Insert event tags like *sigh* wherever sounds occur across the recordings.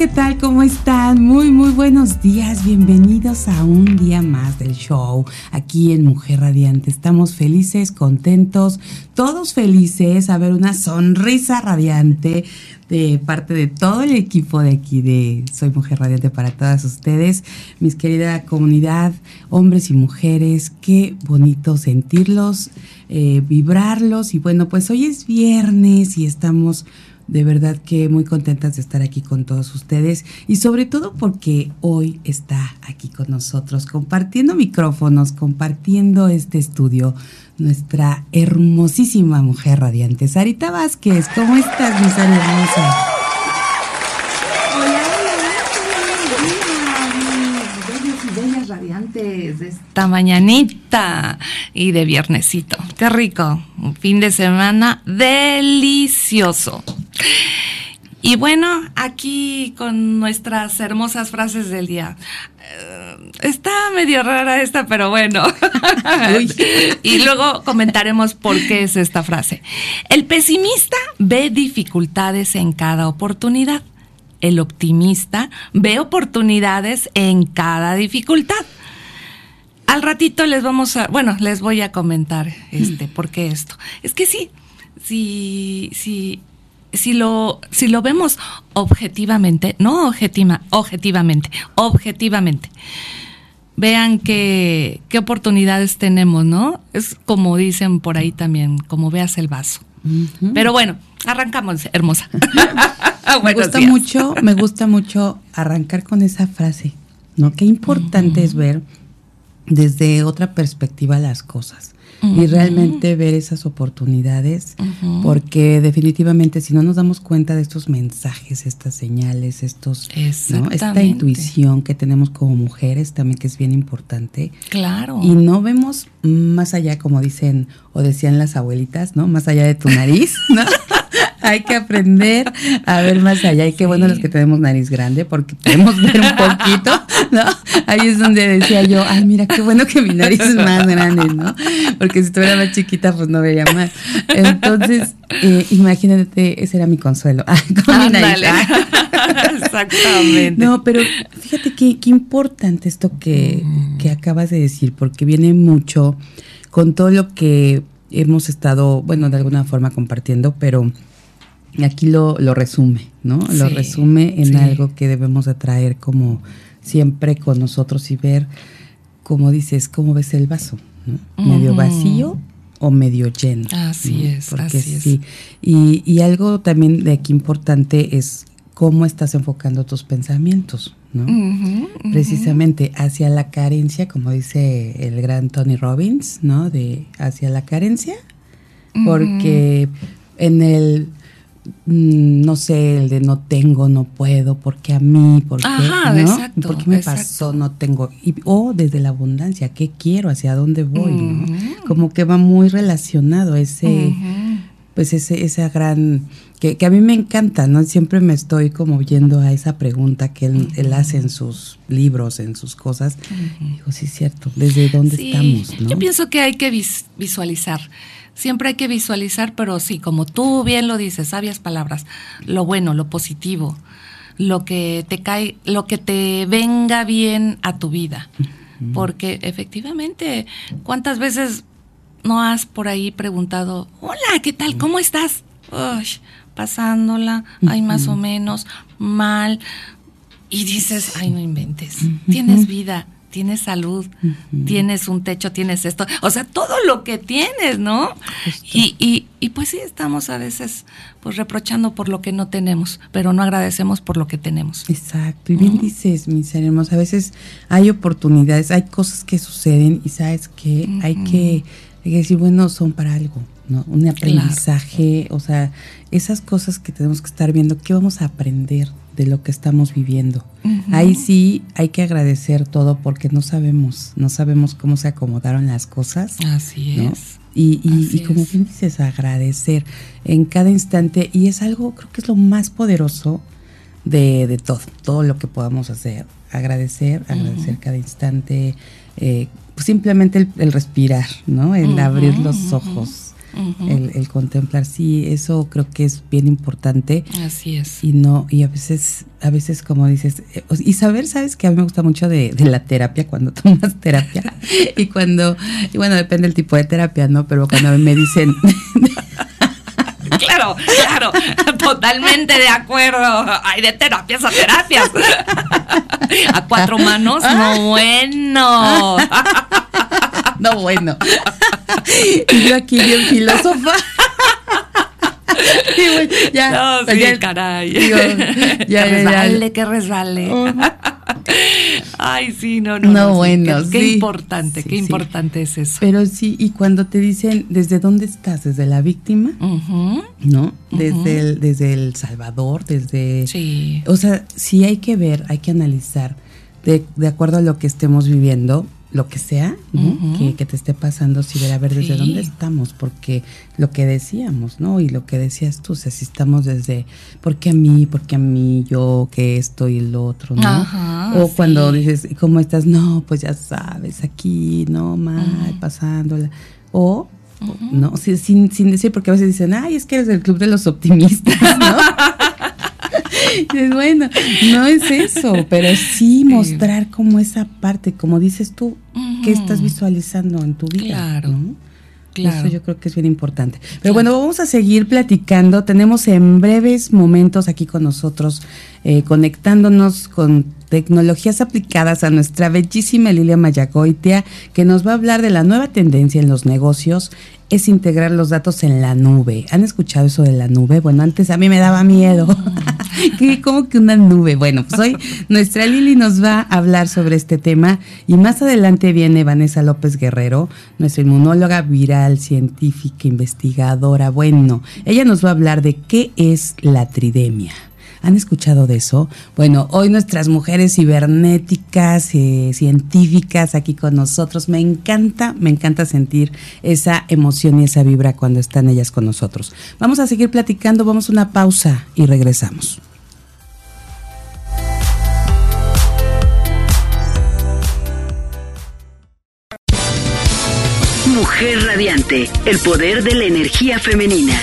¿Qué tal? ¿Cómo están? Muy, muy buenos días. Bienvenidos a un día más del show aquí en Mujer Radiante. Estamos felices, contentos, todos felices a ver una sonrisa radiante de parte de todo el equipo de aquí de Soy Mujer Radiante para todas ustedes, mis querida comunidad, hombres y mujeres. Qué bonito sentirlos, eh, vibrarlos. Y bueno, pues hoy es viernes y estamos de verdad que muy contentas de estar aquí con todos ustedes y sobre todo porque hoy está aquí con nosotros compartiendo micrófonos, compartiendo este estudio, nuestra hermosísima mujer radiante, Sarita Vázquez. ¿Cómo estás, mi Sara hermosa? radiantes de esta mañanita y de viernesito. Qué rico. Un fin de semana delicioso. Y bueno, aquí con nuestras hermosas frases del día. Eh, está medio rara esta, pero bueno. *laughs* y luego comentaremos por qué es esta frase. El pesimista ve dificultades en cada oportunidad. El optimista ve oportunidades en cada dificultad. Al ratito les vamos a, bueno, les voy a comentar este, por qué esto. Es que sí, sí, sí si lo, si lo vemos objetivamente, no objetiva, objetivamente, objetivamente, vean qué, qué oportunidades tenemos, ¿no? Es como dicen por ahí también, como veas el vaso. Pero bueno, arrancamos, hermosa. *laughs* *laughs* me gusta mucho, me gusta mucho arrancar con esa frase, ¿no? Qué importante es ver desde otra perspectiva las cosas y realmente ver esas oportunidades, porque definitivamente si no nos damos cuenta de estos mensajes, estas señales, estos, esta intuición que tenemos como mujeres también que es bien importante. Claro. Y no vemos más allá, como dicen o decían las abuelitas, ¿no? Más allá de tu nariz, ¿no? *laughs* *laughs* hay que aprender a ver más allá. Y qué bueno los que tenemos nariz grande porque podemos ver un poquito, ¿no? Ahí es donde decía yo, ay, mira, qué bueno que mi nariz es más grande, ¿no? Porque si estuviera más chiquita, pues no veía más. Entonces, eh, imagínate, ese era mi consuelo. *laughs* con mi nariz. Exactamente. No, pero fíjate qué, qué importante esto que, que acabas de decir, porque viene mucho con todo lo que hemos estado, bueno, de alguna forma compartiendo, pero aquí lo, lo resume, ¿no? lo resume en algo que debemos de traer como siempre con nosotros y ver, como dices, cómo ves el vaso, ¿no? Medio vacío o medio lleno. Así es, Porque así sí. Y, y algo también de aquí importante es cómo estás enfocando tus pensamientos, ¿no? Precisamente hacia la carencia, como dice el gran Tony Robbins, ¿no? De hacia la carencia, porque en el mm, no sé, el de no tengo, no puedo, porque a mí, porque ¿no? ¿Por qué me pasó? No tengo. o desde la abundancia, ¿qué quiero? ¿Hacia dónde voy? ¿no? Como que va muy relacionado ese, pues ese, esa gran que, a mí me encanta, ¿no? Siempre me estoy como yendo a esa pregunta que él, hace en sus libros, en sus cosas. Digo, sí, es cierto, ¿desde dónde estamos? Yo pienso que hay que visualizar. Siempre hay que visualizar, pero sí, como tú bien lo dices, sabias palabras, lo bueno, lo positivo, lo que te cae, lo que te venga bien a tu vida. porque efectivamente, ¿cuántas veces no has por ahí preguntado, hola, ¿qué tal? ¿Cómo estás? Uy, pasándola, hay más o menos, mal. Y dices, ay, no inventes, tienes vida, tienes salud, tienes un techo, tienes esto, o sea, todo lo que tienes, ¿no? Y, y, y, pues sí, estamos a veces pues reprochando por lo que no tenemos, pero no agradecemos por lo que tenemos. Exacto, y bien dices, mis hermanos, a veces hay oportunidades, hay cosas que suceden y sabes que hay que, hay que decir, bueno, son para algo. ¿no? Un aprendizaje, o sea, esas cosas que tenemos que estar viendo, ¿qué vamos a aprender de lo que estamos viviendo? Ahí sí hay que agradecer todo porque no sabemos, no sabemos cómo se acomodaron las cosas. Así es. Y, y, como bien dices, agradecer en cada instante, y es algo, creo que es lo más poderoso de, de todo, todo lo que podamos hacer. Agradecer, agradecer cada instante, eh, simplemente el, respirar, ¿no? El abrir los ojos el, contemplar, sí, eso creo que es bien importante. Así es. Y no, y a veces, a veces como dices, eh, y saber, sabes que a mí me gusta mucho de, la terapia, cuando *laughs* tomas terapia, y cuando, y bueno, depende del tipo de terapia, ¿no? Pero cuando me dicen... claro, claro, *laughs* totalmente de acuerdo. Hay de terapias a terapias. *laughs* A cuatro manos, no bueno. *laughs* No bueno. Y yo aquí bien filósofa. *laughs* ya, no, sí, ya, caray. ya, *laughs* ya, resbale, que resbale. Ay, sí, no, no. No, bueno, qué, qué importante, qué importante es eso. Pero sí, y cuando te dicen, ¿desde dónde estás? ¿Desde la víctima? ¿No? Desde, el, desde El Salvador, desde... Sí. O sea, sí hay que ver, hay que analizar de, de acuerdo a lo que estemos viviendo, lo que sea que, te esté pasando, si ver a ver desde dónde estamos, porque lo que decíamos, ¿no? Y lo que decías tú, o sea, si estamos desde, ¿por qué a mí? ¿Por qué a mí? Yo, que esto y lo otro, ¿no? o cuando dices, ¿cómo estás? No, pues ya sabes, aquí, no, mal, pasándola. O, no, sin, sin decir, porque a veces dicen, ay, es que eres del club de los optimistas, ¿no? *laughs* *laughs* bueno, no es eso, pero sí mostrar como esa parte, como dices tú, que estás visualizando en tu vida. Claro. Claro. Eso yo creo que es bien importante. Pero bueno, vamos a seguir platicando. Tenemos en breves momentos aquí con nosotros, eh, conectándonos con tecnologías aplicadas a nuestra bellísima Lilia Mayagoitia, que nos va a hablar de la nueva tendencia en los negocios es integrar los datos en la nube. ¿Han escuchado eso de la nube? Bueno, antes a mí me daba miedo. *laughs* ¿Qué, ¿Cómo que una nube? Bueno, pues hoy nuestra Lili nos va a hablar sobre este tema y más adelante viene Vanessa López Guerrero, nuestra inmunóloga viral, científica, investigadora. Bueno, ella nos va a hablar de qué es la tridemia. ¿Han escuchado de eso? Bueno, hoy nuestras mujeres cibernéticas, eh, científicas aquí con nosotros. Me encanta, me encanta sentir esa emoción y esa vibra cuando están ellas con nosotros. Vamos a seguir platicando, vamos a una pausa y regresamos. Mujer Radiante, el poder de la energía femenina.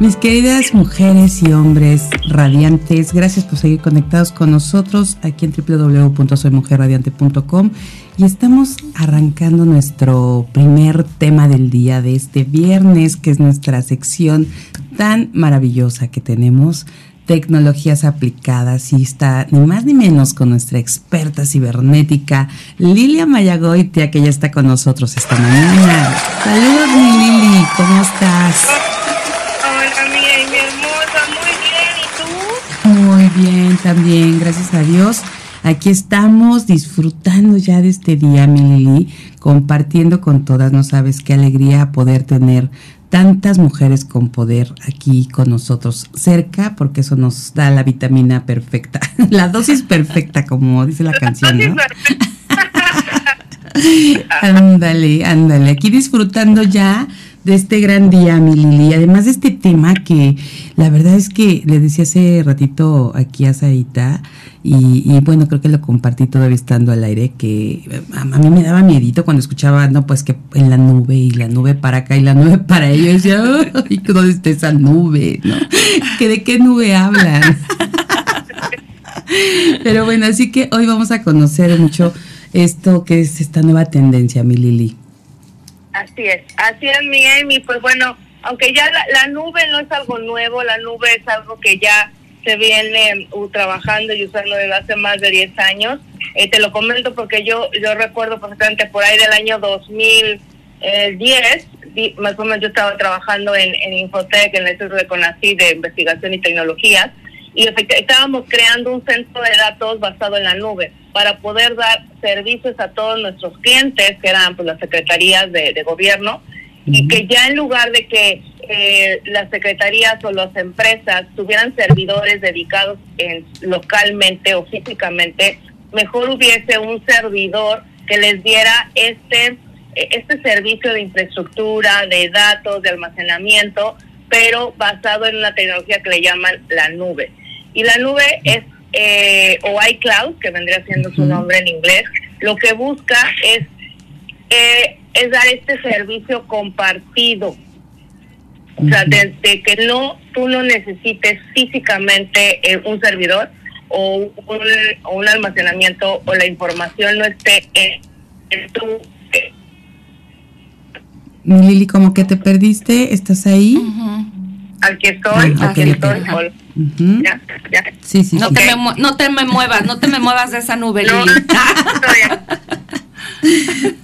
Mis queridas mujeres y hombres radiantes, gracias por seguir conectados con nosotros aquí en www.soymujerradiante.com y estamos arrancando nuestro primer tema del día de este viernes, que es nuestra sección tan maravillosa que tenemos, tecnologías aplicadas y está ni más ni menos con nuestra experta cibernética Lilia Mayagoitia que ya está con nosotros esta mañana. Saludos mi Lili, ¿cómo estás? Bien, también, gracias a Dios. Aquí estamos disfrutando ya de este día, mi compartiendo con todas. No sabes qué alegría poder tener tantas mujeres con poder aquí con nosotros cerca, porque eso nos da la vitamina perfecta, *laughs* la dosis perfecta, como dice la canción, ¿no? *laughs* ándale, ándale. Aquí disfrutando ya de este gran día, mi Lili. Además de este tema que la verdad es que le decía hace ratito aquí a Sarita, y, bueno, creo que lo compartí todavía estando al aire, que a, mí me daba miedito cuando escuchaba, no, pues que en la nube y la nube para acá y la nube para ellos. Y decía, ay, ¿dónde está esa nube? ¿No? ¿Que ¿De qué nube hablan? Pero bueno, así que hoy vamos a conocer mucho esto que es esta nueva tendencia, mi Lili. Así es, así es mi Amy, pues bueno, aunque ya la, nube no es algo nuevo, la nube es algo que ya se viene uh, trabajando y usando desde hace más de 10 años. Eh, te lo comento porque yo yo recuerdo perfectamente por ahí del año 2010, más o menos yo estaba trabajando en, en Infotec, en el Centro de de Investigación y Tecnologías, y estábamos creando un centro de datos basado en la nube para poder dar servicios a todos nuestros clientes, que eran pues, las secretarías de, gobierno, y que ya en lugar de que eh, las secretarías o las empresas tuvieran servidores dedicados en, localmente o físicamente, mejor hubiese un servidor que les diera este, este servicio de infraestructura, de datos, de almacenamiento, pero basado en una tecnología que le llaman la nube. Y la nube es, eh, o iCloud, que vendría siendo su nombre en inglés, lo que busca es, eh, es dar este servicio compartido. O sea, desde que no, tú no necesites físicamente eh, un servidor o un, un, almacenamiento o la información no esté en, tu... Lili, como que te perdiste, ¿estás ahí? Aquí estoy, ah, aquí estoy. Ya, ya. Sí, sí, no, te me, no te me muevas, no te me muevas de esa nube, no, *laughs*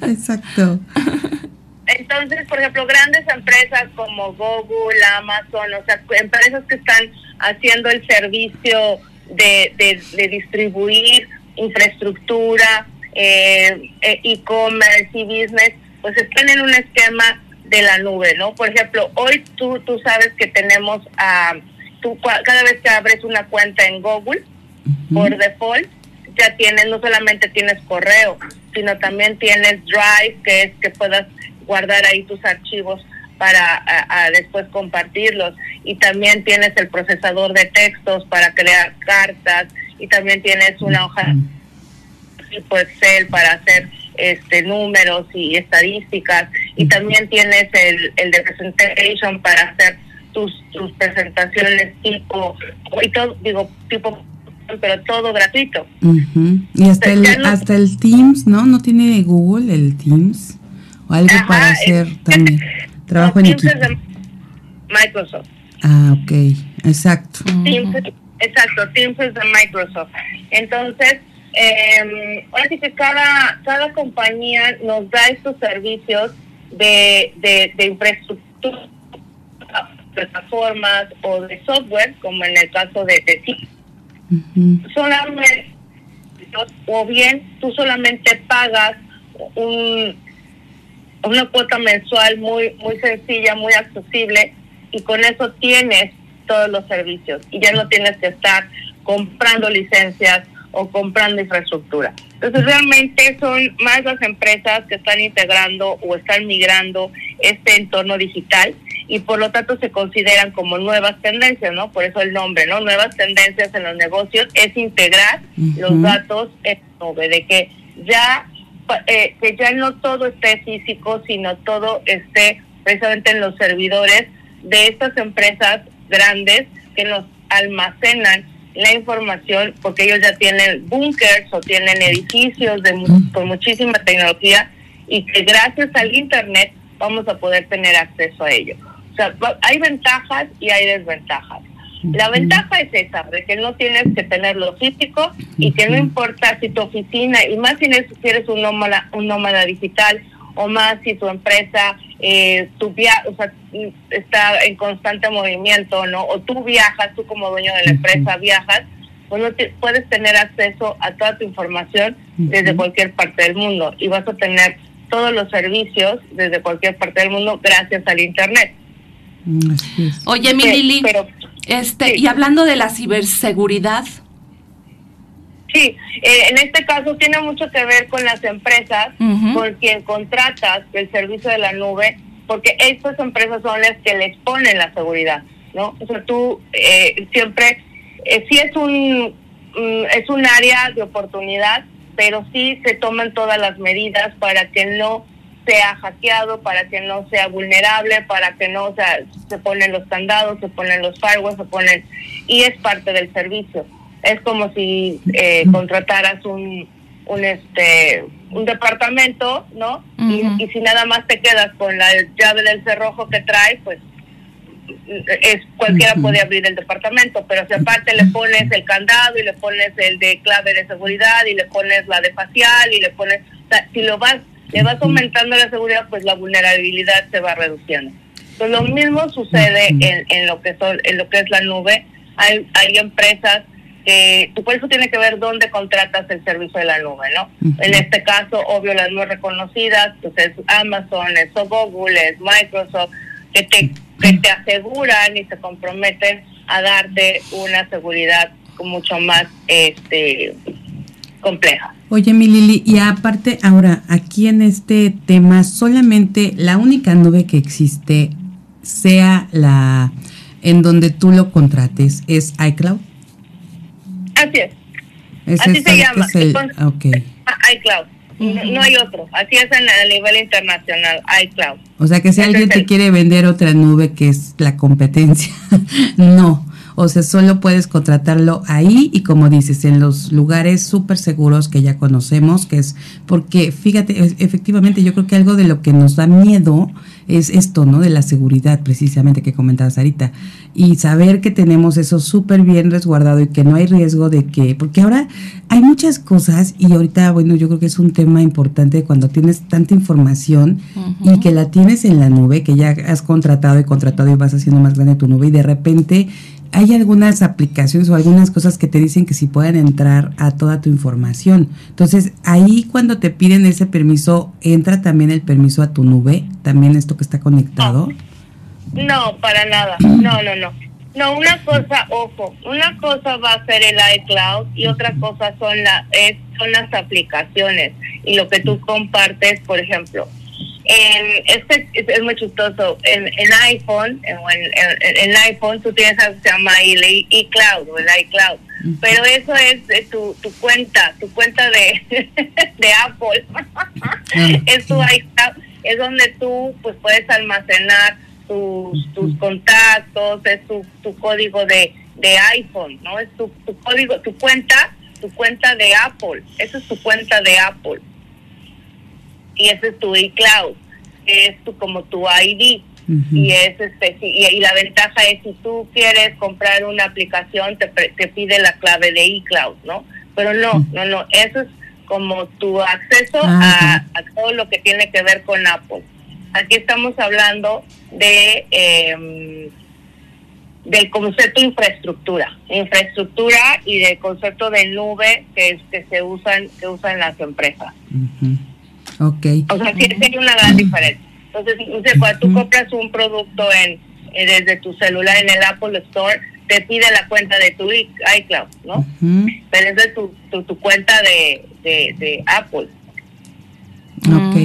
Exacto. Entonces, por ejemplo, grandes empresas como Google, Amazon, o sea, empresas que están haciendo el servicio de, de, distribuir infraestructura, eh, eh, e-commerce y business, pues están en un esquema de la nube, ¿no? Por ejemplo, hoy tú, tú sabes que tenemos a tú cada vez que abres una cuenta en Google, por default, ya tienes, no solamente tienes correo, sino también tienes Drive, que es que puedas guardar ahí tus archivos para después compartirlos. Y también tienes el procesador de textos para crear cartas y también tienes una hoja tipo Excel para hacer este números y estadísticas. Y también tienes el, el de presentation para hacer tus, tus presentaciones tipo, y todo, digo, tipo, pero todo gratuito. Y hasta, el, hasta el Teams, ¿no? ¿No tiene Google el Teams? O algo para hacer también. Trabajo en equipo. de Microsoft. Ah, ok, exacto. Teams, exacto, Teams es de Microsoft. Entonces, eh, ahora sí que cada, cada compañía nos da estos servicios de, de, de infraestructura plataformas o de software, como en el caso de, de solamente o bien tú solamente pagas un, una cuota mensual muy muy sencilla, muy accesible y con eso tienes todos los servicios y ya no tienes que estar comprando licencias o comprando infraestructura. Entonces realmente son más las empresas que están integrando o están migrando este entorno digital y por lo tanto se consideran como nuevas tendencias, ¿no? Por eso el nombre, ¿no? Nuevas tendencias en los negocios es integrar los datos en nube, de que ya eh, que ya no todo esté físico, sino todo esté precisamente en los servidores de estas empresas grandes que nos almacenan la información porque ellos ya tienen bunkers o tienen edificios de, con muchísima tecnología y que gracias al internet vamos a poder tener acceso a ello hay ventajas y hay desventajas. La ventaja es esa, de que no tienes que tenerlo físico y que no importa si tu oficina, y más si eres un nómada, un nómada digital, o más si tu empresa eh, tu via o sea, está en constante movimiento, ¿no? O tú viajas, tú como dueño de la empresa viajas, pues no puedes tener acceso a toda tu información desde cualquier parte del mundo y vas a tener todos los servicios desde cualquier parte del mundo gracias al Internet. Oye, mi Lili, este, y hablando de la ciberseguridad. Sí, eh, en este caso tiene mucho que ver con las empresas con quien contratas el servicio de la nube, porque estas empresas son las que les ponen la seguridad, ¿no? O sea, tú eh, siempre, eh, sí es un, mm, es un área de oportunidad, pero sí se toman todas las medidas para que no sea hackeado, para que no sea vulnerable, para que no, o sea, se ponen los candados, se ponen los firewalls, se ponen, y es parte del servicio. Es como si eh, contrataras un, un este un departamento, ¿no? y, y si nada más te quedas con la llave del cerrojo que trae, pues es cualquiera puede abrir el departamento, pero si aparte le pones el candado y le pones el de clave de seguridad y le pones la de facial y le pones, o sea, si lo vas le vas aumentando la seguridad, pues la vulnerabilidad se va reduciendo. Pues lo mismo sucede en, en lo que son, en lo que es la nube. Hay, hay empresas que, por eso tiene que ver dónde contratas el servicio de la nube, ¿no? En este caso, obvio, las muy reconocidas, pues es Amazon, es Google, es Microsoft, que te, que te aseguran y se comprometen a darte una seguridad mucho más este compleja. Oye, mi Lili, y aparte ahora, aquí en este tema, solamente la única nube que existe, sea la en donde tú lo contrates, es iCloud. Así es. Así se llama. iCloud. No, hay otro. Así es a nivel internacional, iCloud. O sea que si alguien te quiere vender otra nube que es la competencia, *laughs* no o sea, solo puedes contratarlo ahí y como dices, en los lugares súper seguros que ya conocemos, que es porque, fíjate, efectivamente yo creo que algo de lo que nos da miedo es esto, ¿no? De la seguridad precisamente que comentabas ahorita. Y saber que tenemos eso súper bien resguardado y que no hay riesgo de que, porque ahora hay muchas cosas y ahorita, bueno, yo creo que es un tema importante cuando tienes tanta información y que la tienes en la nube, que ya has contratado y contratado y vas haciendo más grande tu nube y de repente hay algunas aplicaciones o algunas cosas que te dicen que si pueden entrar a toda tu información. Entonces, ahí cuando te piden ese permiso, entra también el permiso a tu nube, también esto que está conectado. No, para nada. No, no, no. No, una cosa, ojo, una cosa va a ser el iCloud y otra cosa son, la, es, son las aplicaciones y lo que tú compartes, por ejemplo en, este es, muy chistoso. En, en iPhone, en, en, iPhone tú tienes algo que se llama iCloud o el iCloud. Pero eso es tu, tu cuenta, tu cuenta de, *laughs* de Apple. *laughs* Es tu iCloud, es donde tú pues puedes almacenar tus, tus contactos, es tu, tu código de, de iPhone, ¿no? Es tu, tu código, tu cuenta, tu cuenta de Apple. Esa es tu cuenta de Apple y ese es tu iCloud, que es tu, como tu ID. Y es este y, la ventaja es si tú quieres comprar una aplicación te, te pide la clave de iCloud, ¿no? Pero no, no, no, eso es como tu acceso a, todo lo que tiene que ver con Apple. Aquí estamos hablando de eh, del concepto de infraestructura, infraestructura y del concepto de nube que, que se usan que usan las empresas. Ok. O sea, sí, hay una gran diferencia. Entonces, cuando tú compras un producto en eh, desde tu celular en el Apple Store, te pide la cuenta de tu iCloud, ¿no? Pero es de tu, tu, cuenta de, de, Apple. Ok.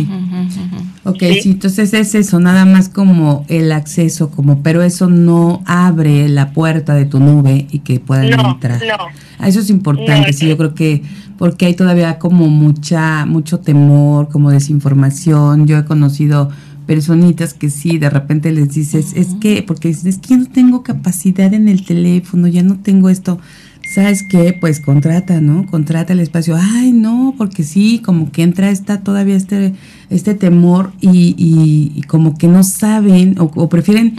Ok, ¿Sí? entonces es eso, nada más como el acceso, como, pero eso no abre la puerta de tu nube y que puedan entrar. No. Ah, eso es importante, sí, yo creo que porque hay todavía como mucha, mucho temor, como desinformación. Yo he conocido personitas que sí, de repente les dices, es que, porque dices, es que no tengo capacidad en el teléfono, ya no tengo esto. ¿Sabes qué? Pues contrata, ¿no? Contrata el espacio. Ay, no, porque sí, como que entra esta todavía este, este temor y, y, como que no saben o, prefieren,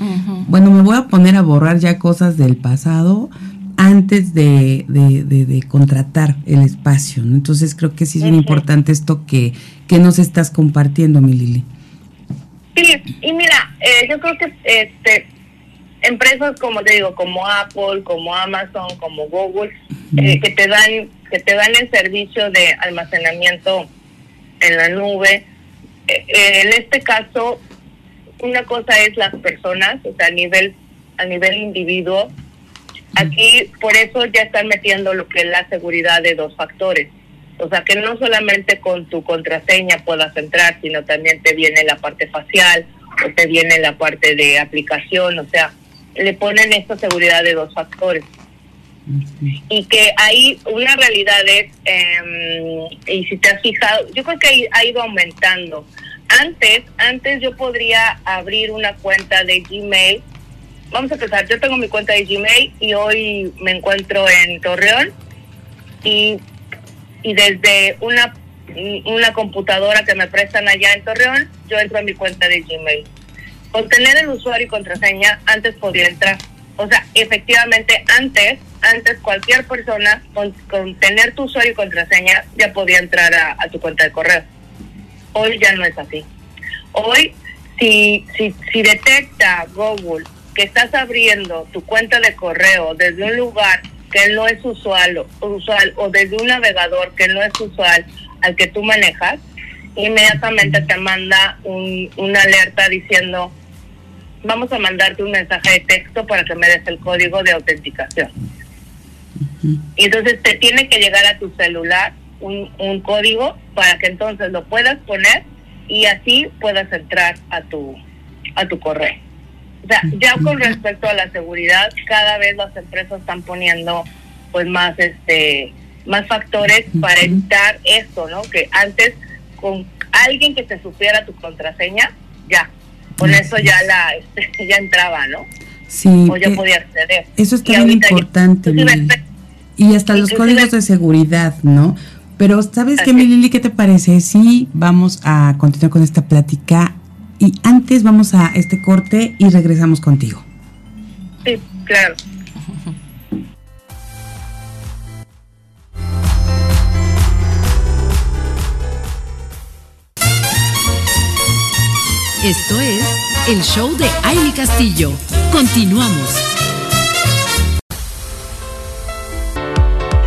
bueno, me voy a poner a borrar ya cosas del pasado antes de, de, contratar el espacio. ¿no? Entonces creo que sí es muy importante esto que, que nos estás compartiendo, mi Lili. Sí, y mira, eh, yo creo que este empresas como te digo, como Apple, como Amazon, como Google, eh, que te dan que te dan el servicio de almacenamiento en la nube. Eh, en este caso, una cosa es las personas, o sea, a nivel a nivel individuo, Aquí por eso ya están metiendo lo que es la seguridad de dos factores. O sea, que no solamente con tu contraseña puedas entrar, sino también te viene la parte facial pues te viene la parte de aplicación, o sea, le ponen esta seguridad de dos factores. Y que ahí una realidad es, em, y si te has fijado, yo creo que ha ido aumentando. Antes, antes yo podría abrir una cuenta de Gmail. Vamos a empezar, yo tengo mi cuenta de Gmail y hoy me encuentro en Torreón y, y desde una, una computadora que me prestan allá en Torreón, yo entro a mi cuenta de Gmail. Con tener el usuario y contraseña, antes podía entrar. O sea, efectivamente, antes, antes cualquier persona con, con tener tu usuario y contraseña ya podía entrar a, a tu cuenta de correo. Hoy ya no es así. Hoy, si, si, si detecta Google que estás abriendo tu cuenta de correo desde un lugar que no es usual, usual o desde un navegador que no es usual al que tú manejas, inmediatamente te manda un, una alerta diciendo, vamos a mandarte un mensaje de texto para que me des el código de autenticación. Y entonces te tiene que llegar a tu celular un, un código para que entonces lo puedas poner y así puedas entrar a tu a tu correo. O sea, ya con respecto a la seguridad, cada vez las empresas están poniendo pues más este más factores para evitar esto, ¿no? Que antes con alguien que te supiera tu contraseña, ya, con eso ya la *laughs* este, ya entraba, ¿no? Sí. O ya podía acceder. Eso está bien importante. y hasta los códigos de seguridad, ¿no? Pero ¿sabes qué, mi Lili? ¿Qué te parece? Sí, vamos a continuar con esta plática y antes vamos a este corte y regresamos contigo. Sí, claro. Esto es el show de Aile Castillo. Continuamos.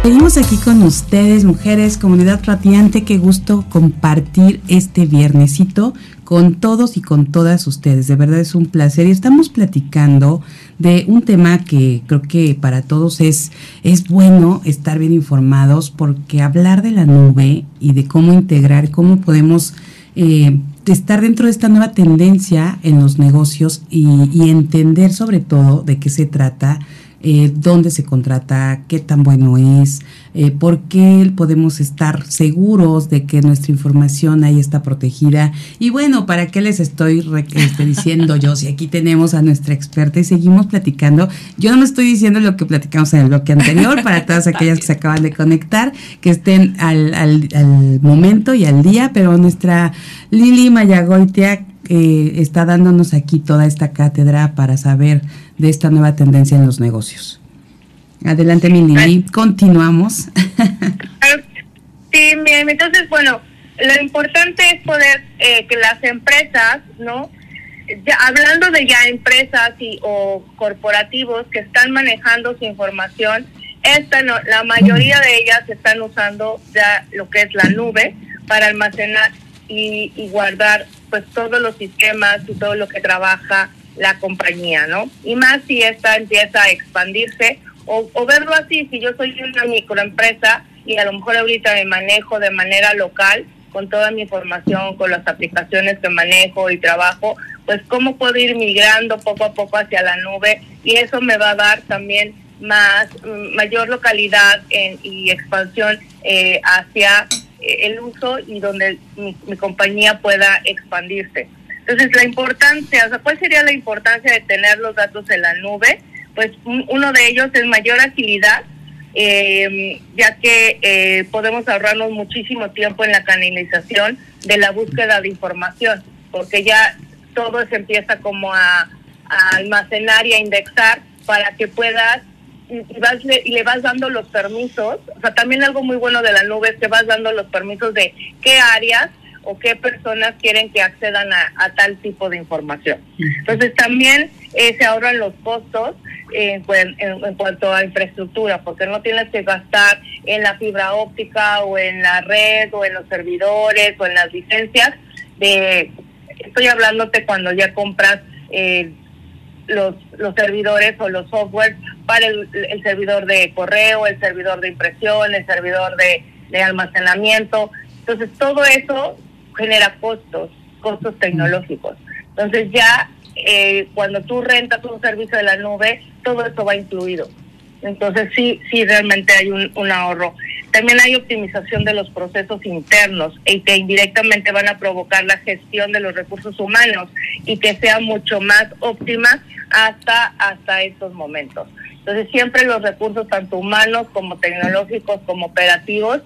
Seguimos aquí con ustedes, mujeres, comunidad radiante. Qué gusto compartir este viernesito con todos y con todas ustedes. De verdad es un placer. Y estamos platicando de un tema que creo que para todos es, es bueno estar bien informados porque hablar de la nube y de cómo integrar, cómo podemos eh, estar dentro de esta nueva tendencia en los negocios y, y entender sobre todo de qué se trata eh, dónde se contrata, qué tan bueno es, eh, por qué podemos estar seguros de que nuestra información ahí está protegida. Y bueno, ¿para qué les estoy este, diciendo yo? Si aquí tenemos a nuestra experta y seguimos platicando. Yo no me estoy diciendo lo que platicamos en el bloque anterior, para todas *laughs* aquellas que se acaban de conectar, que estén al, al, al momento y al día, pero nuestra Lili Mayagoitia eh, está dándonos aquí toda esta cátedra para saber de esta nueva tendencia en los negocios. Adelante, mi Lili, continuamos. sí, bien, entonces, bueno, lo importante es poder eh, que las empresas, ¿no? Ya, hablando de ya empresas y o corporativos que están manejando su información, esta no, la mayoría de ellas están usando ya lo que es la nube para almacenar y, y guardar pues todos los sistemas y todo lo que trabaja la compañía, ¿no? Y más si esta empieza a expandirse o, o verlo así, si yo soy una microempresa y a lo mejor ahorita me manejo de manera local con toda mi información, con las aplicaciones que manejo y trabajo, pues cómo puedo ir migrando poco a poco hacia la nube y eso me va a dar también más mayor localidad en, y expansión eh, hacia eh, el uso y donde mi, mi, compañía pueda expandirse. Entonces, la importancia, o sea, ¿cuál sería la importancia de tener los datos en la nube? Pues un, uno de ellos es mayor agilidad, eh, ya que eh, podemos ahorrarnos muchísimo tiempo en la canalización de la búsqueda de información, porque ya todo se empieza como a, almacenar y a indexar para que puedas y, vas, y le vas dando los permisos, o sea, también algo muy bueno de la nube es que vas dando los permisos de qué áreas o qué personas quieren que accedan a, tal tipo de información. Entonces también eh, se ahorran los costos en, en, en, cuanto a infraestructura, porque no tienes que gastar en la fibra óptica o en la red o en los servidores o en las licencias. De, estoy hablándote cuando ya compras eh, los, los servidores o los softwares para el, el, servidor de correo, el servidor de impresión, el servidor de almacenamiento. Entonces, todo eso genera costos, costos tecnológicos. Entonces ya eh, cuando tú rentas un servicio de la nube, todo eso va incluido. Entonces sí, sí realmente hay un, un ahorro. También hay optimización de los procesos internos y que indirectamente van a provocar la gestión de los recursos humanos y que sea mucho más óptima hasta, hasta estos momentos. Entonces siempre los recursos, tanto humanos como tecnológicos como operativos,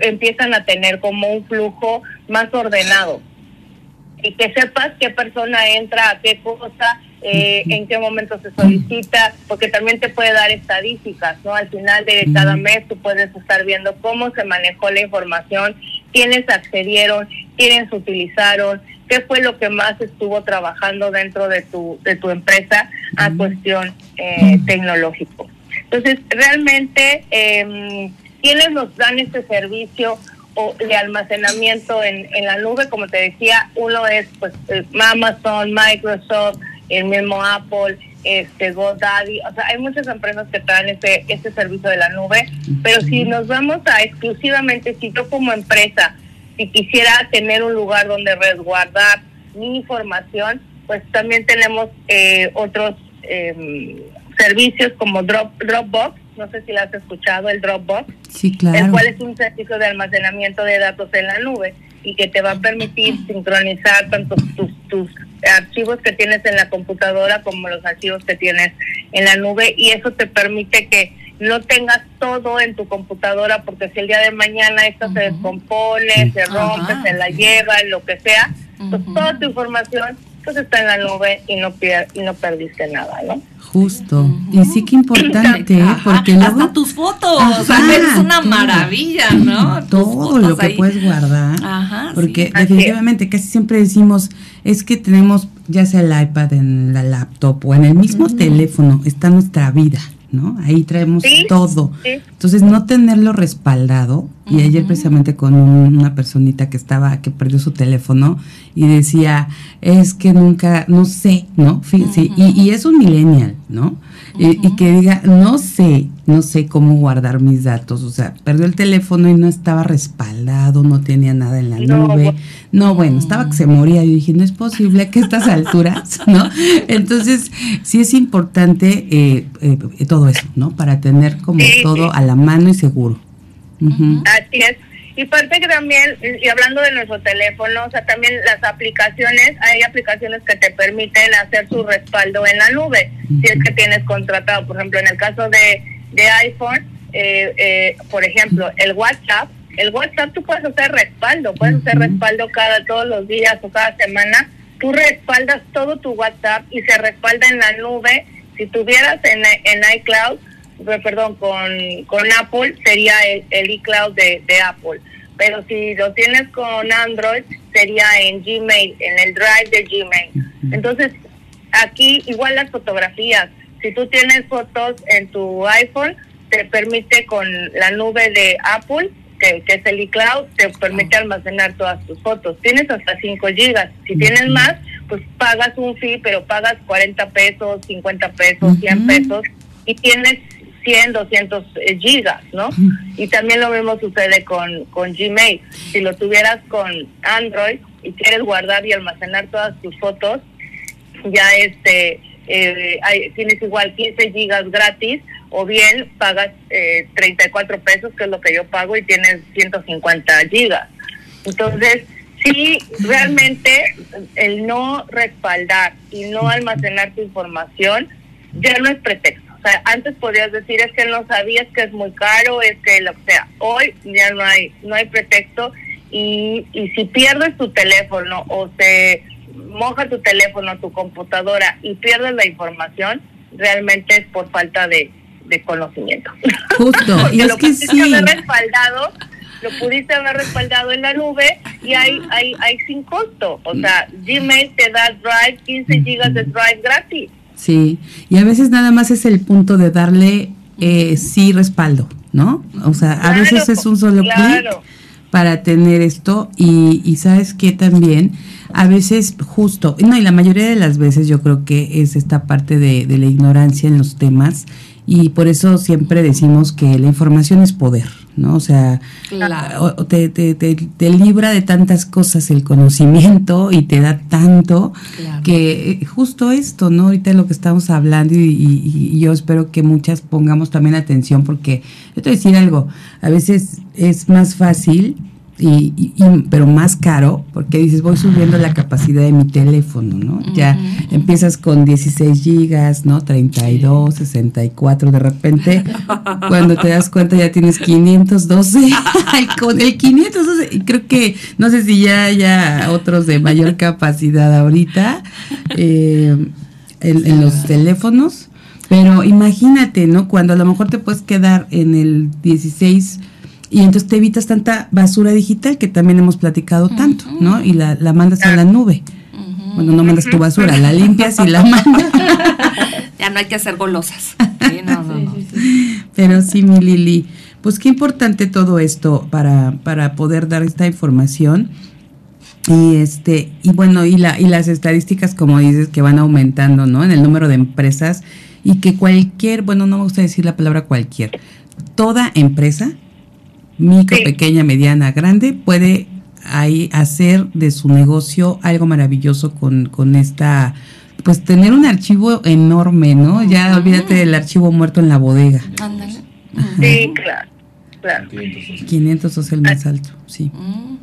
empiezan a tener como un flujo más ordenado. Y que sepas qué persona entra a qué cosa, eh, en qué momento se solicita, porque también te puede dar estadísticas, ¿no? Al final de cada mes tú puedes estar viendo cómo se manejó la información, quiénes accedieron, quiénes utilizaron, qué fue lo que más estuvo trabajando dentro de tu, de tu empresa a cuestión eh, tecnológico. Entonces, realmente, eh, ¿quiénes nos dan este servicio o de almacenamiento en, en la nube? Como te decía, uno es pues eh, Amazon, Microsoft, el mismo Apple, este GoDaddy, o sea, hay muchas empresas que traen este, este servicio de la nube, pero si nos vamos a exclusivamente, si yo como empresa, si quisiera tener un lugar donde resguardar mi información, pues también tenemos eh, otros eh, servicios como Drop, Dropbox, no sé si lo has escuchado, el Dropbox, sí, claro. el cual es un servicio de almacenamiento de datos en la nube y que te va a permitir sincronizar tanto tus, tus archivos que tienes en la computadora como los archivos que tienes en la nube y eso te permite que no tengas todo en tu computadora porque si el día de mañana esta se descompone, se rompe, se la lleva, lo que sea, pues toda tu información pues está en la nube y no pier y no perdiste nada, ¿no? Justo. Y sí que importante, ¿eh? Ajá, porque luego hasta tus fotos, Ajá, o sea, es una todo. maravilla, ¿no? Tus todo fotos lo que ahí. puedes guardar. Ajá, porque sí. Así es. definitivamente casi siempre decimos, es que tenemos ya sea el iPad en la laptop o en el mismo teléfono, está nuestra vida, ¿no? Ahí traemos Sí, todo. sí. Entonces, no tenerlo respaldado, y ayer precisamente con un- una personita que estaba, que perdió su teléfono y decía, es que nunca, no sé, ¿no? Fíjense, y, y es un millennial, ¿no? Y- y que diga, no sé, no sé cómo guardar mis datos, o sea, perdió el teléfono y no estaba respaldado, no tenía nada en la No, nube. No, bueno, estaba que se moría. Yo dije, no es posible que a estas alturas, *laughs* ¿no? Entonces, sí es importante eh, eh, todo eso, ¿no? Para tener como Sí, todo sí. a la mano y seguro. Así es. Y parte que también, y hablando de nuestro teléfono, o sea, también las aplicaciones, hay aplicaciones que te permiten hacer su respaldo en la nube, si es que tienes contratado, por ejemplo, en el caso de, de iPhone, eh, eh, por ejemplo, el WhatsApp, el WhatsApp tú puedes hacer respaldo, puedes hacer respaldo cada todos los días o cada semana, tú respaldas todo tu WhatsApp y se respalda en la nube. Si tuvieras en, en iCloud, perdón, con, con Apple sería el, el iCloud de, de Apple. Pero si lo tienes con Android, sería en Gmail, en el Drive de Gmail. Entonces, aquí igual las fotografías. Si tú tienes fotos en tu iPhone, te permite con la nube de Apple, que, que es el iCloud, te permite almacenar todas tus fotos. Tienes hasta 5 gigas. Si tienes más, pues pagas un fee, pero pagas 40 pesos, 50 pesos, 100 Ujú. pesos y tienes 100, 200 eh, gigas, ¿no? Y también lo mismo sucede con, con Gmail. Si lo tuvieras con Android y quieres guardar y almacenar todas tus fotos, ya este eh, hay- tienes igual 15 gigas gratis o bien pagas eh, 34 pesos, que es lo que yo pago, y tienes 150 gigas. Entonces, sí, realmente el no respaldar y no almacenar tu información ya no es pretexto. Sea, antes podías decir es que no sabías que es muy caro, es que lo que sea. Hoy ya no hay no hay pretexto y, y si pierdes tu teléfono o se moja tu teléfono, tu computadora y pierdes la información, realmente es por falta de, de conocimiento. Justo, *laughs* y es lo que pudiste sí. haber respaldado, lo pudiste haber respaldado en la nube y hay, hay, hay sin costo. O sea, Gmail te da Drive, 15 gigas de Drive gratis. Sí, y a veces nada más es el punto de darle eh, sí respaldo, ¿no? O sea, a Claro, veces es un solo claro. clic para tener esto y, y sabes que también a veces justo, no, y la mayoría de las veces yo creo que es esta parte de, de la ignorancia en los temas y por eso siempre decimos que la información es poder, ¿no? O sea, te, te, te, libra de tantas cosas el conocimiento y te da tanto que eh, justo esto, ¿no? Ahorita lo que estamos hablando y, yo espero que muchas pongamos también atención porque yo te voy a decir algo, a veces es más fácil y, pero más caro, porque dices, voy subiendo la capacidad de mi teléfono, ¿no? Ya empiezas con 16 gigas, ¿no? 32, 64, de repente, *laughs* cuando te das cuenta ya tienes 512, *laughs* con el 512, y creo que, no sé si ya haya otros de mayor capacidad ahorita eh, en, en los teléfonos, pero imagínate, ¿no? Cuando a lo mejor te puedes quedar en el 16 y entonces te evitas tanta basura digital que también hemos platicado tanto, ¿no? Y la, la mandas a la nube. Bueno, no mandas tu basura, la limpias y la mandas. *laughs* ya no hay que hacer golosas. *laughs* Pero sí, mi Lili, pues qué importante todo esto para, para poder dar esta información. Y este, y bueno, y la, y las estadísticas, como dices, que van aumentando, ¿no? En el número de empresas, y que cualquier, bueno, no me gusta decir la palabra cualquier, toda empresa micro, pequeña, mediana, grande, puede ahí hacer de su negocio algo maravilloso con, con esta, pues tener un archivo enorme, ¿no? Ya olvídate del archivo muerto en la bodega. Sí, claro. Claro. 512 el más alto, sí.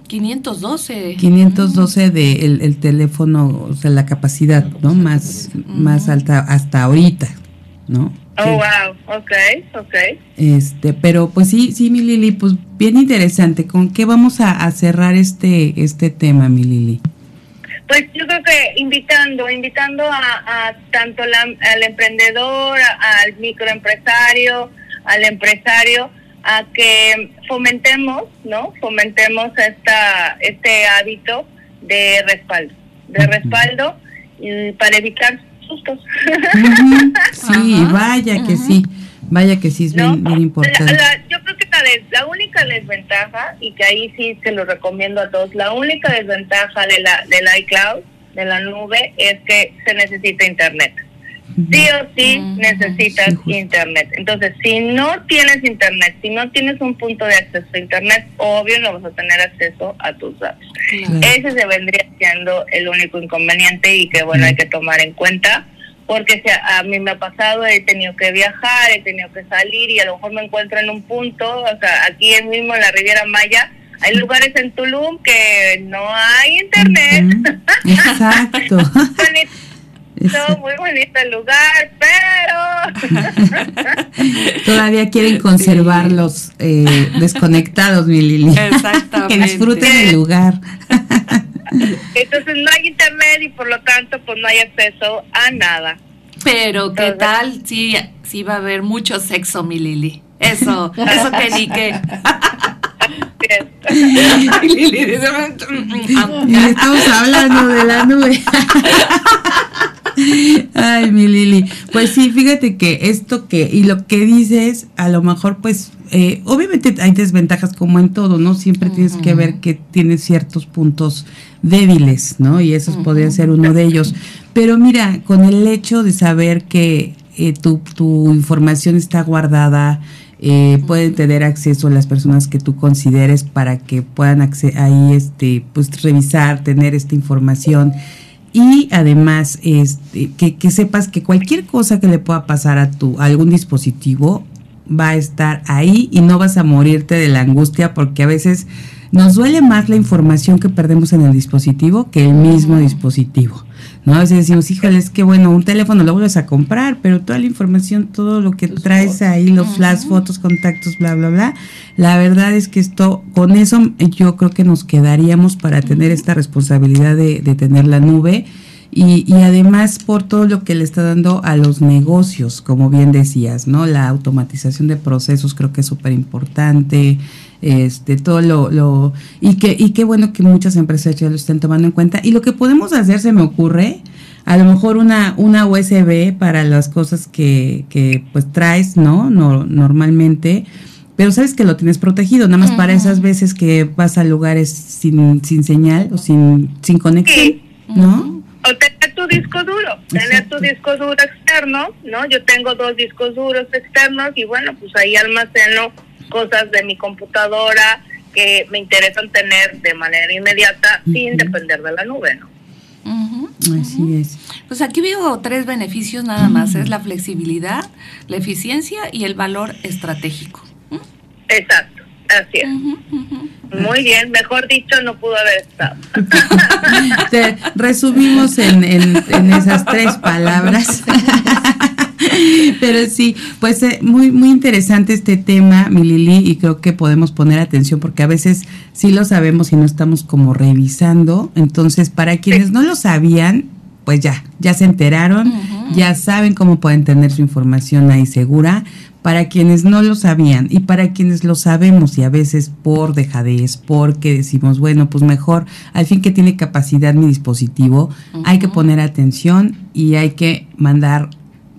512. 512 de el, el, teléfono, o sea, la capacidad, ¿no? Más, más alta hasta ahorita, ¿no? Oh, wow, ok, ok. Este, pero pues sí, sí, mi Lili, pues bien interesante. ¿Con qué vamos a, cerrar este, este tema, mi Lili? Pues yo creo que invitando, invitando a, tanto al emprendedor, al microempresario, al empresario, a que fomentemos, ¿no? Fomentemos esta, este hábito de respaldo, de respaldo y para evitar sustos. Sí, vaya que sí, vaya que sí es bien, importante. yo creo que la, la, única desventaja, y que ahí sí se lo recomiendo a todos, la única desventaja de la del iCloud, de la nube, es que se necesita internet. Sí o sí necesitas internet. Entonces, si no tienes internet, si no tienes un punto de acceso a internet, obvio no vas a tener acceso a tus datos. Ese se vendría siendo el único inconveniente y que, bueno, hay que tomar en cuenta porque a mí me ha pasado, he tenido que viajar, he tenido que salir y a lo mejor me encuentro en un punto, o sea, aquí mismo en la Riviera Maya, hay lugares en Tulum que no hay internet. *laughs* Exacto. Muy bonito el lugar, pero *laughs* todavía quieren conservarlos eh, desconectados, mi Lili. Exactamente. que disfruten el lugar. *laughs* Entonces no hay internet y por lo tanto pues no hay acceso a nada. Pero qué tal si sí, va a haber mucho sexo, mi Lili. Eso, eso que ni que. *laughs* estamos hablando de la nube. Ay, mi Lili. Pues sí, fíjate que esto que, y lo que dices, a lo mejor, pues, eh, obviamente hay desventajas como en todo, ¿no? Siempre tienes que ver que tienes ciertos puntos débiles, ¿no? Y esos podría ser uno de ellos. Pero mira, con el hecho de saber que eh, tu, tu información está guardada, eh, pueden tener acceso a las personas que tú consideres para que puedan ahí este pues revisar tener esta información y además este, que, que, sepas que cualquier cosa que le pueda pasar a tu a algún dispositivo va a estar ahí y no vas a morirte de la angustia porque a veces nos duele más la información que perdemos en el dispositivo que el mismo dispositivo. ¿No? A veces decimos, híjole, es que bueno, un teléfono lo vuelves a comprar, pero toda la información, todo lo que traes ahí, los flash, fotos, contactos, bla, bla, bla, la verdad es que esto, con eso yo creo que nos quedaríamos para tener esta responsabilidad de, de tener la nube. Y, y, además por todo lo que le está dando a los negocios, como bien decías, ¿no? La automatización de procesos creo que es súper importante, este, todo lo, lo, y que, y qué bueno que muchas empresas ya lo estén tomando en cuenta. Y lo que podemos hacer, se me ocurre, a lo mejor una, una USB para las cosas que, que pues traes, ¿no? no normalmente, pero sabes que lo tienes protegido, nada más para esas veces que vas a lugares sin, sin señal o sin, sin conexión, ¿no? O tener tu tu disco duro, tener tu disco duro externo, ¿no? Yo tengo dos discos duros externos y bueno, pues ahí almaceno cosas de mi computadora que me interesan tener de manera inmediata sin depender de la nube, ¿no? Así es. Pues aquí veo tres beneficios nada más, es la flexibilidad, la eficiencia y el valor estratégico. Exacto, así es. Muy bien, mejor dicho, no pudo haber estado. *laughs* Te resumimos en, en, en esas tres palabras. *laughs* *laughs* Pero sí, pues eh, muy muy interesante este tema, mi Lili, y creo que podemos poner atención porque a veces sí lo sabemos y no estamos como revisando. Entonces, para quienes no lo sabían, pues ya, ya se enteraron, ya saben cómo pueden tener su información ahí segura. Para quienes no lo sabían y para quienes lo sabemos y a veces por dejadez, porque decimos, bueno, pues mejor, al fin que tiene capacidad mi dispositivo, hay que poner atención y hay que mandar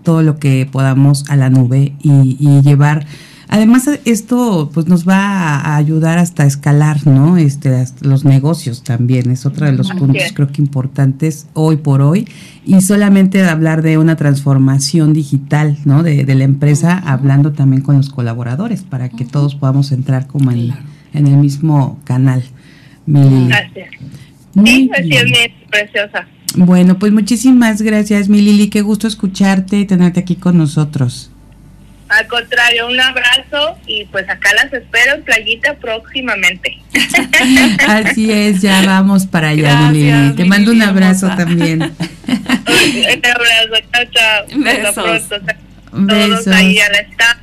todo lo que podamos a la nube y, y llevar Además, esto pues nos va a ayudar hasta a escalar, ¿no? Este, los negocios también, es otro de los Así puntos es. creo que importantes hoy por hoy. Y solamente hablar de una transformación digital, ¿no? De, de la empresa, hablando también con los colaboradores para que todos podamos entrar como en, en el mismo canal. Mi es. Muy Sí, así es, preciosa. Bueno, pues muchísimas gracias, mi Lili. Qué gusto escucharte y tenerte aquí con nosotros. Al contrario, un abrazo y pues acá las espero en Playita próximamente. *laughs* Así es, ya vamos para allá, Lili. Te mando un abrazo hermosa. *laughs* un también. abrazo, chao, chao. Hasta Besos. pronto. Besos. Todos ahí a la staff.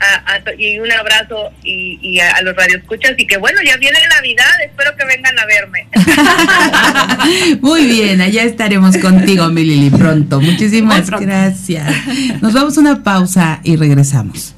A- a- y un abrazo y, y a, a los radioescuchas y que bueno, ya viene Navidad, espero que vengan a verme. *laughs* Muy bien, allá estaremos contigo, mi Lili, pronto. Muchísimas pronto. gracias. Nos vamos a una pausa y regresamos.